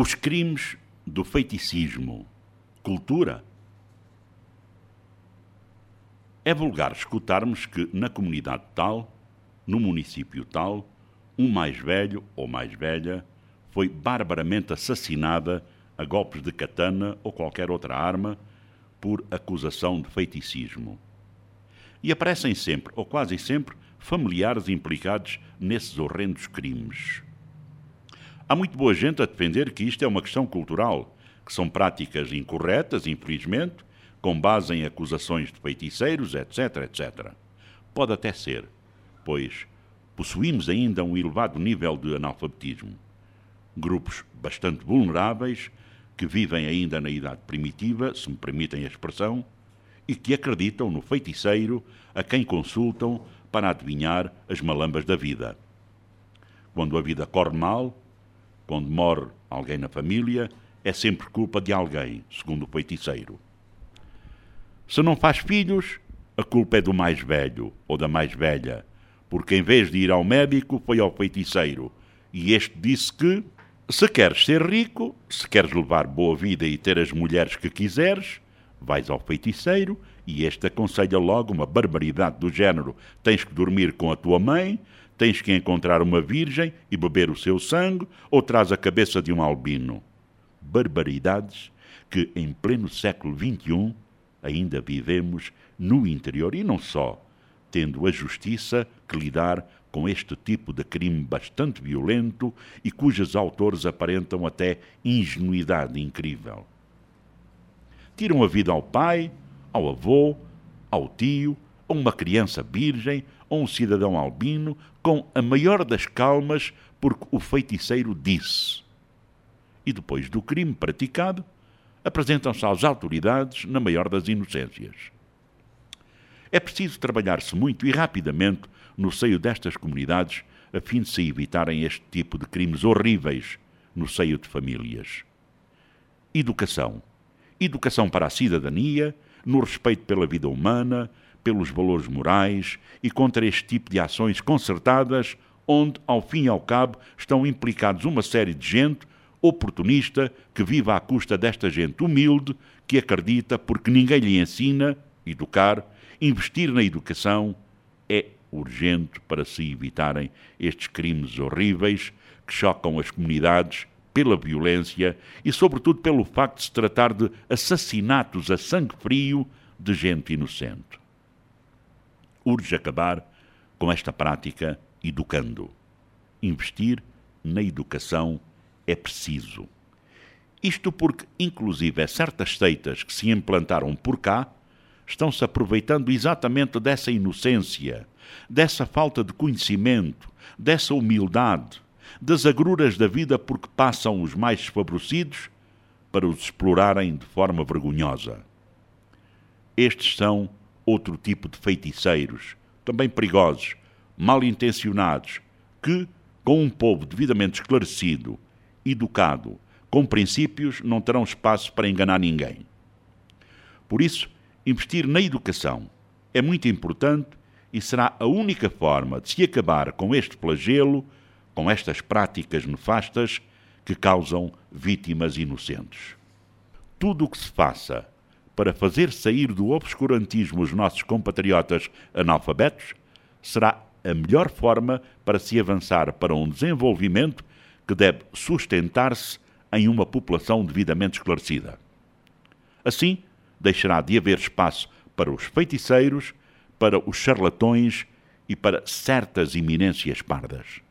Os crimes do feiticismo. Cultura? É vulgar escutarmos que na comunidade tal, no município tal, um mais velho ou mais velha foi barbaramente assassinada a golpes de katana ou qualquer outra arma por acusação de feiticismo. E aparecem sempre, ou quase sempre, familiares implicados nesses horrendos crimes. Há muito boa gente a defender que isto é uma questão cultural, que são práticas incorretas, infelizmente, com base em acusações de feiticeiros, etc, etc. Pode até ser, pois possuímos ainda um elevado nível de analfabetismo. Grupos bastante vulneráveis que vivem ainda na idade primitiva, se me permitem a expressão, e que acreditam no feiticeiro a quem consultam para adivinhar as malambas da vida. Quando a vida corre mal, quando morre alguém na família, é sempre culpa de alguém, segundo o feiticeiro. Se não faz filhos, a culpa é do mais velho ou da mais velha, porque em vez de ir ao médico, foi ao feiticeiro. E este disse que, se queres ser rico, se queres levar boa vida e ter as mulheres que quiseres, vais ao feiticeiro e este aconselha logo uma barbaridade do género: tens que dormir com a tua mãe, tens que encontrar uma virgem e beber o seu sangue, ou traz a cabeça de um albino. Barbaridades que, em pleno século XXI, ainda vivemos no interior e não só, tendo a justiça que lidar com este tipo de crime bastante violento e cujos autores aparentam até ingenuidade incrível. Tiram a vida ao pai, ao avô, ao tio, a uma criança virgem, ou um cidadão albino com a maior das calmas, porque o feiticeiro disse. E depois do crime praticado, apresentam-se às autoridades na maior das inocências. É preciso trabalhar-se muito e rapidamente no seio destas comunidades a fim de se evitarem este tipo de crimes horríveis no seio de famílias. Educação. Educação para a cidadania, no respeito pela vida humana, pelos valores morais e contra este tipo de ações concertadas, onde, ao fim e ao cabo, estão implicados uma série de gente oportunista que vive à custa desta gente humilde que acredita, porque ninguém lhe ensina, educar, investir na educação é urgente para se evitarem estes crimes horríveis que chocam as comunidades pela violência e, sobretudo, pelo facto de se tratar de assassinatos a sangue frio de gente inocente urge acabar com esta prática educando. Investir na educação é preciso. Isto porque, inclusive, certas seitas que se implantaram por cá estão-se aproveitando exatamente dessa inocência, dessa falta de conhecimento, dessa humildade, das agruras da vida porque passam os mais desfavorecidos para os explorarem de forma vergonhosa. Estes são outro tipo de feiticeiros, também perigosos, mal intencionados, que, com um povo devidamente esclarecido, educado, com princípios, não terão espaço para enganar ninguém. Por isso, investir na educação é muito importante e será a única forma de se acabar com este flagelo, com estas práticas nefastas que causam vítimas inocentes. Tudo o que se faça para fazer sair do obscurantismo os nossos compatriotas analfabetos será a melhor forma para se avançar para um desenvolvimento que deve sustentar-se em uma população devidamente esclarecida. Assim, deixará de haver espaço para os feiticeiros, para os charlatões e para certas iminências pardas.